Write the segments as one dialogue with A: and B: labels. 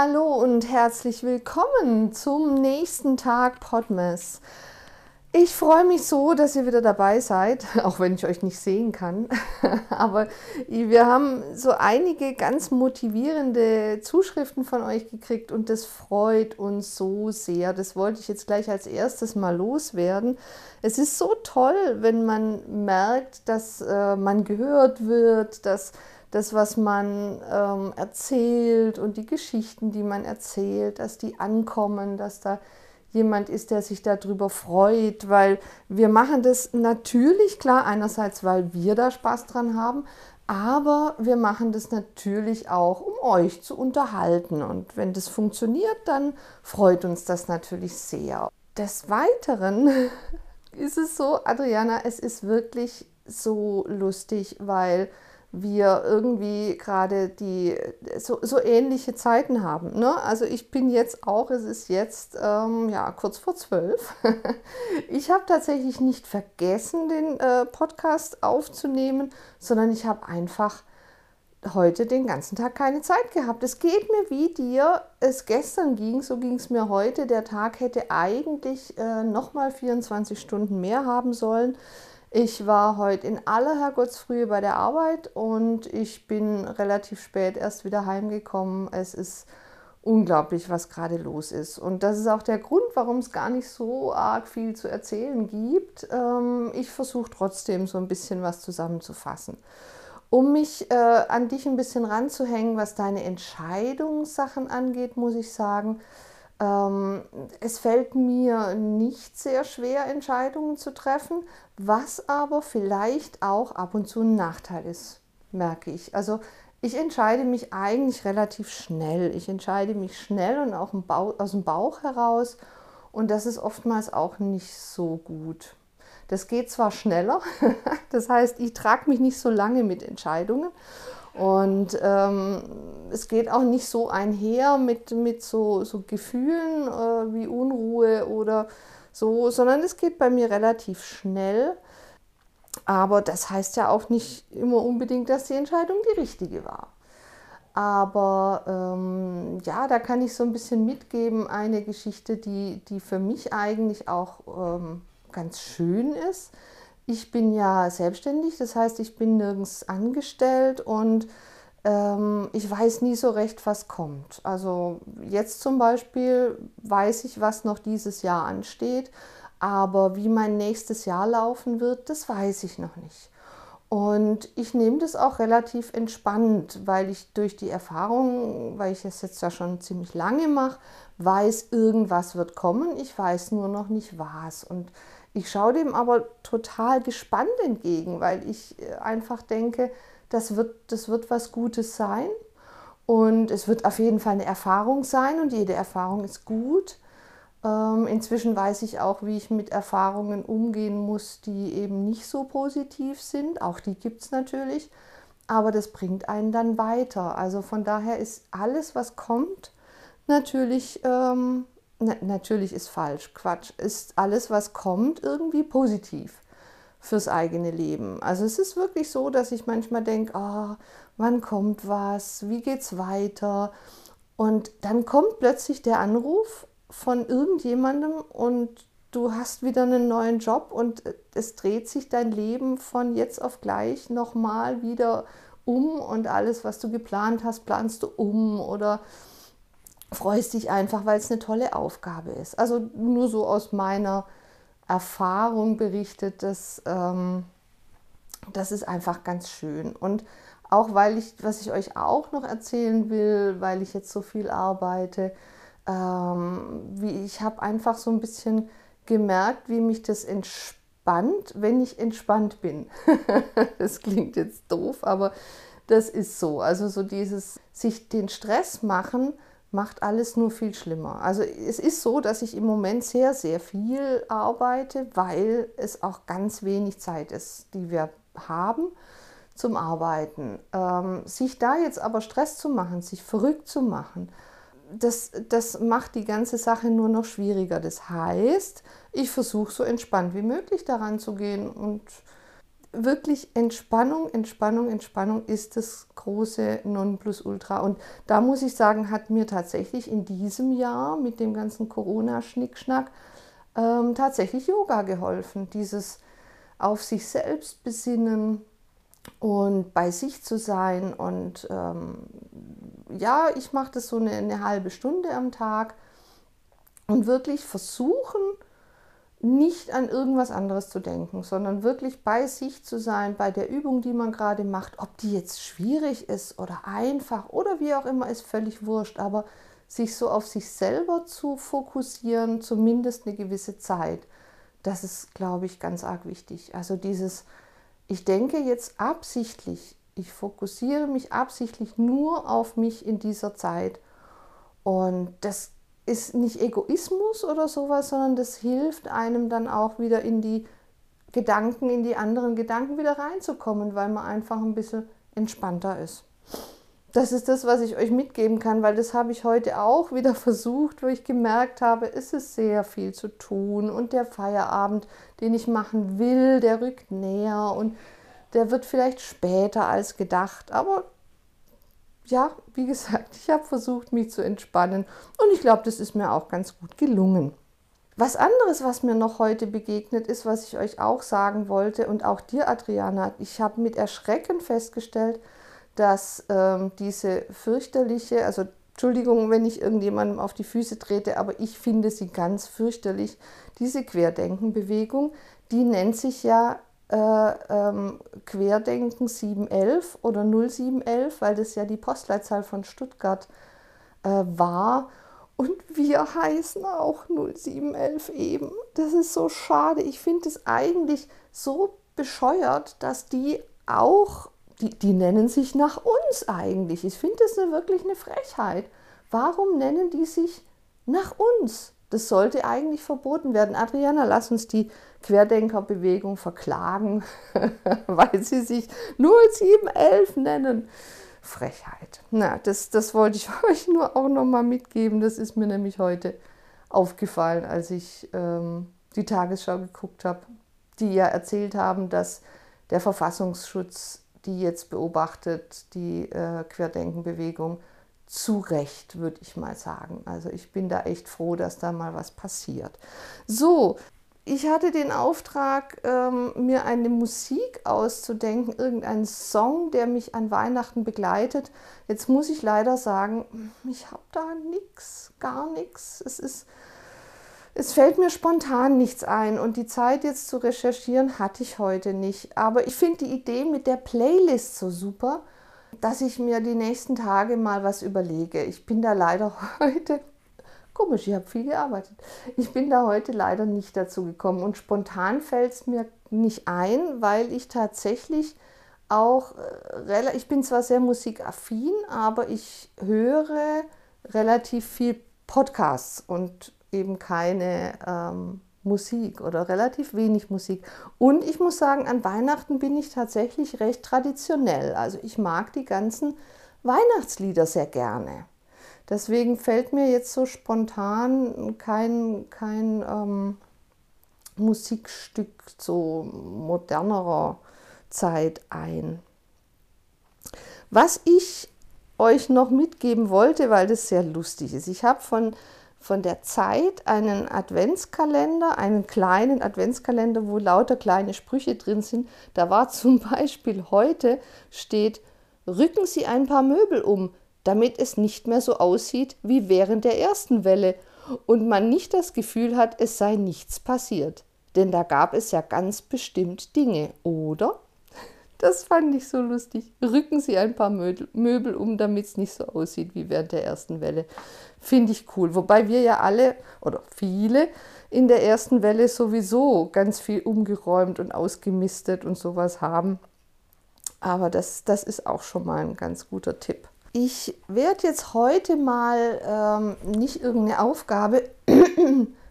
A: Hallo und herzlich willkommen zum nächsten Tag Podmas. Ich freue mich so, dass ihr wieder dabei seid, auch wenn ich euch nicht sehen kann. Aber wir haben so einige ganz motivierende Zuschriften von euch gekriegt und das freut uns so sehr. Das wollte ich jetzt gleich als erstes mal loswerden. Es ist so toll, wenn man merkt, dass äh, man gehört wird, dass das, was man ähm, erzählt und die Geschichten, die man erzählt, dass die ankommen, dass da jemand ist, der sich darüber freut, weil wir machen das natürlich klar einerseits, weil wir da Spaß dran haben, aber wir machen das natürlich auch, um euch zu unterhalten. Und wenn das funktioniert, dann freut uns das natürlich sehr. Des Weiteren ist es so, Adriana, es ist wirklich so lustig, weil wir irgendwie gerade die so, so ähnliche Zeiten haben. Ne? Also ich bin jetzt auch, es ist jetzt ähm, ja kurz vor zwölf. ich habe tatsächlich nicht vergessen, den äh, Podcast aufzunehmen, sondern ich habe einfach heute den ganzen Tag keine Zeit gehabt. Es geht mir wie dir es gestern ging, so ging es mir heute. Der Tag hätte eigentlich äh, nochmal 24 Stunden mehr haben sollen. Ich war heute in aller Herrgottsfrühe bei der Arbeit und ich bin relativ spät erst wieder heimgekommen. Es ist unglaublich, was gerade los ist. Und das ist auch der Grund, warum es gar nicht so arg viel zu erzählen gibt. Ähm, ich versuche trotzdem so ein bisschen was zusammenzufassen. Um mich äh, an dich ein bisschen ranzuhängen, was deine Entscheidungssachen angeht, muss ich sagen, es fällt mir nicht sehr schwer, Entscheidungen zu treffen, was aber vielleicht auch ab und zu ein Nachteil ist, merke ich. Also ich entscheide mich eigentlich relativ schnell. Ich entscheide mich schnell und auch aus dem Bauch heraus und das ist oftmals auch nicht so gut. Das geht zwar schneller, das heißt, ich trage mich nicht so lange mit Entscheidungen und ähm, es geht auch nicht so einher mit, mit so, so Gefühlen äh, wie Unruhe oder so, sondern es geht bei mir relativ schnell. Aber das heißt ja auch nicht immer unbedingt, dass die Entscheidung die richtige war. Aber ähm, ja, da kann ich so ein bisschen mitgeben, eine Geschichte, die, die für mich eigentlich auch ähm, ganz schön ist ich bin ja selbstständig, das heißt, ich bin nirgends angestellt und ähm, ich weiß nie so recht, was kommt. Also jetzt zum Beispiel weiß ich, was noch dieses Jahr ansteht, aber wie mein nächstes Jahr laufen wird, das weiß ich noch nicht. Und ich nehme das auch relativ entspannt, weil ich durch die Erfahrung, weil ich es jetzt ja schon ziemlich lange mache, weiß, irgendwas wird kommen. Ich weiß nur noch nicht was. Und ich schaue dem aber total gespannt entgegen, weil ich äh, einfach denke, das wird, das wird was Gutes sein und es wird auf jeden Fall eine Erfahrung sein und jede Erfahrung ist gut. Ähm, inzwischen weiß ich auch, wie ich mit Erfahrungen umgehen muss, die eben nicht so positiv sind. Auch die gibt es natürlich, aber das bringt einen dann weiter. Also von daher ist alles, was kommt, natürlich ähm, na, natürlich ist falsch, Quatsch, ist alles, was kommt, irgendwie positiv fürs eigene Leben. Also es ist wirklich so, dass ich manchmal denke, oh, wann kommt was, wie geht's weiter? Und dann kommt plötzlich der Anruf von irgendjemandem und du hast wieder einen neuen Job und es dreht sich dein Leben von jetzt auf gleich nochmal wieder um und alles, was du geplant hast, planst du um oder freust dich einfach, weil es eine tolle Aufgabe ist. Also nur so aus meiner Erfahrung berichtet, dass ähm, das ist einfach ganz schön. Und auch weil ich, was ich euch auch noch erzählen will, weil ich jetzt so viel arbeite, ähm, wie ich habe einfach so ein bisschen gemerkt, wie mich das entspannt, wenn ich entspannt bin. das klingt jetzt doof, aber das ist so. Also so dieses sich den Stress machen, macht alles nur viel schlimmer. Also es ist so, dass ich im Moment sehr, sehr viel arbeite, weil es auch ganz wenig Zeit ist, die wir haben zum Arbeiten. Ähm, sich da jetzt aber Stress zu machen, sich verrückt zu machen, das, das macht die ganze Sache nur noch schwieriger. Das heißt, ich versuche so entspannt wie möglich daran zu gehen und wirklich Entspannung, Entspannung, Entspannung ist das große Nonplusultra. Und da muss ich sagen, hat mir tatsächlich in diesem Jahr mit dem ganzen Corona-Schnickschnack ähm, tatsächlich Yoga geholfen. Dieses auf sich selbst besinnen und bei sich zu sein. Und ähm, ja, ich mache das so eine, eine halbe Stunde am Tag und wirklich versuchen, nicht an irgendwas anderes zu denken, sondern wirklich bei sich zu sein, bei der Übung, die man gerade macht, ob die jetzt schwierig ist oder einfach oder wie auch immer, ist völlig wurscht, aber sich so auf sich selber zu fokussieren, zumindest eine gewisse Zeit, das ist, glaube ich, ganz arg wichtig. Also dieses, ich denke jetzt absichtlich, ich fokussiere mich absichtlich nur auf mich in dieser Zeit und das ist nicht Egoismus oder sowas, sondern das hilft einem dann auch wieder in die Gedanken, in die anderen Gedanken wieder reinzukommen, weil man einfach ein bisschen entspannter ist. Das ist das, was ich euch mitgeben kann, weil das habe ich heute auch wieder versucht, wo ich gemerkt habe, es ist sehr viel zu tun und der Feierabend, den ich machen will, der rückt näher und der wird vielleicht später als gedacht, aber ja, wie gesagt, ich habe versucht, mich zu entspannen und ich glaube, das ist mir auch ganz gut gelungen. Was anderes, was mir noch heute begegnet ist, was ich euch auch sagen wollte und auch dir, Adriana, ich habe mit Erschrecken festgestellt, dass ähm, diese fürchterliche, also Entschuldigung, wenn ich irgendjemandem auf die Füße trete, aber ich finde sie ganz fürchterlich, diese Querdenkenbewegung, die nennt sich ja äh, ähm, Querdenken 711 oder 0711, weil das ja die Postleitzahl von Stuttgart äh, war. Und wir heißen auch 0711 eben. Das ist so schade. Ich finde es eigentlich so bescheuert, dass die auch, die, die nennen sich nach uns eigentlich. Ich finde das eine, wirklich eine Frechheit. Warum nennen die sich nach uns? Das sollte eigentlich verboten werden. Adriana, lass uns die Querdenkerbewegung verklagen, weil sie sich 0711 nennen. Frechheit. Na, das, das wollte ich euch nur auch nochmal mitgeben. Das ist mir nämlich heute aufgefallen, als ich ähm, die Tagesschau geguckt habe, die ja erzählt haben, dass der Verfassungsschutz die jetzt beobachtet, die äh, Querdenkenbewegung, zu Recht, würde ich mal sagen. Also ich bin da echt froh, dass da mal was passiert. So, ich hatte den Auftrag, ähm, mir eine Musik auszudenken, irgendeinen Song, der mich an Weihnachten begleitet. Jetzt muss ich leider sagen, ich habe da nichts, gar nichts. Es ist, es fällt mir spontan nichts ein und die Zeit jetzt zu recherchieren hatte ich heute nicht. Aber ich finde die Idee mit der Playlist so super dass ich mir die nächsten Tage mal was überlege. Ich bin da leider heute, komisch, ich habe viel gearbeitet, ich bin da heute leider nicht dazu gekommen und spontan fällt es mir nicht ein, weil ich tatsächlich auch, äh, ich bin zwar sehr musikaffin, aber ich höre relativ viel Podcasts und eben keine ähm, Musik oder relativ wenig Musik. Und ich muss sagen, an Weihnachten bin ich tatsächlich recht traditionell. Also ich mag die ganzen Weihnachtslieder sehr gerne. Deswegen fällt mir jetzt so spontan kein, kein ähm, Musikstück so modernerer Zeit ein. Was ich euch noch mitgeben wollte, weil das sehr lustig ist. Ich habe von von der Zeit einen Adventskalender, einen kleinen Adventskalender, wo lauter kleine Sprüche drin sind. Da war zum Beispiel heute steht, rücken Sie ein paar Möbel um, damit es nicht mehr so aussieht wie während der ersten Welle und man nicht das Gefühl hat, es sei nichts passiert. Denn da gab es ja ganz bestimmt Dinge, oder? Das fand ich so lustig. Rücken Sie ein paar Möbel um, damit es nicht so aussieht wie während der ersten Welle. Finde ich cool. Wobei wir ja alle oder viele in der ersten Welle sowieso ganz viel umgeräumt und ausgemistet und sowas haben. Aber das, das ist auch schon mal ein ganz guter Tipp. Ich werde jetzt heute mal ähm, nicht irgendeine Aufgabe,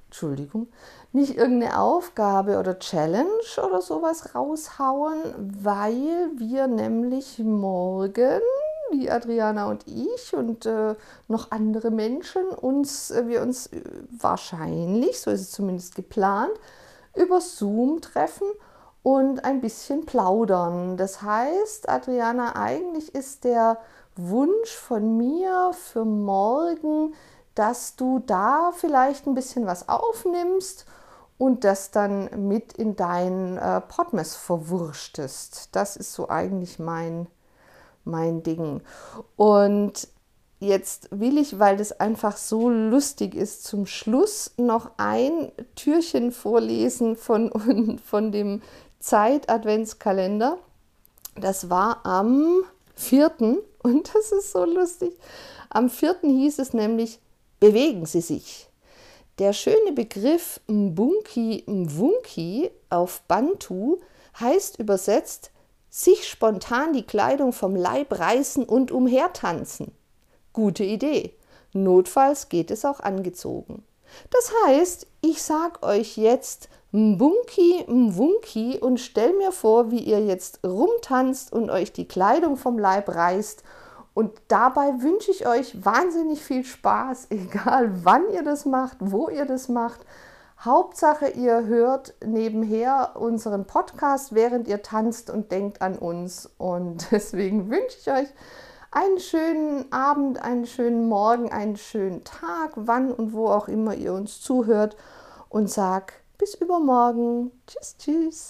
A: Entschuldigung, nicht irgendeine Aufgabe oder Challenge oder sowas raushauen, weil wir nämlich morgen, die Adriana und ich und äh, noch andere Menschen, uns, äh, wir uns wahrscheinlich, so ist es zumindest geplant, über Zoom treffen und ein bisschen plaudern. Das heißt, Adriana, eigentlich ist der Wunsch von mir für morgen, dass du da vielleicht ein bisschen was aufnimmst und das dann mit in dein äh, Podmess verwurschtest. Das ist so eigentlich mein, mein Ding. Und jetzt will ich, weil das einfach so lustig ist, zum Schluss noch ein Türchen vorlesen von, von dem Zeit-Adventskalender. Das war am 4. und das ist so lustig. Am 4. hieß es nämlich, bewegen Sie sich. Der schöne Begriff Mbunki Mwunki auf Bantu heißt übersetzt sich spontan die Kleidung vom Leib reißen und umhertanzen. Gute Idee. Notfalls geht es auch angezogen. Das heißt, ich sag euch jetzt Mbunki Mwunki und stell mir vor, wie ihr jetzt rumtanzt und euch die Kleidung vom Leib reißt und dabei wünsche ich euch wahnsinnig viel Spaß, egal wann ihr das macht, wo ihr das macht. Hauptsache, ihr hört nebenher unseren Podcast, während ihr tanzt und denkt an uns. Und deswegen wünsche ich euch einen schönen Abend, einen schönen Morgen, einen schönen Tag, wann und wo auch immer ihr uns zuhört. Und sag bis übermorgen. Tschüss, tschüss.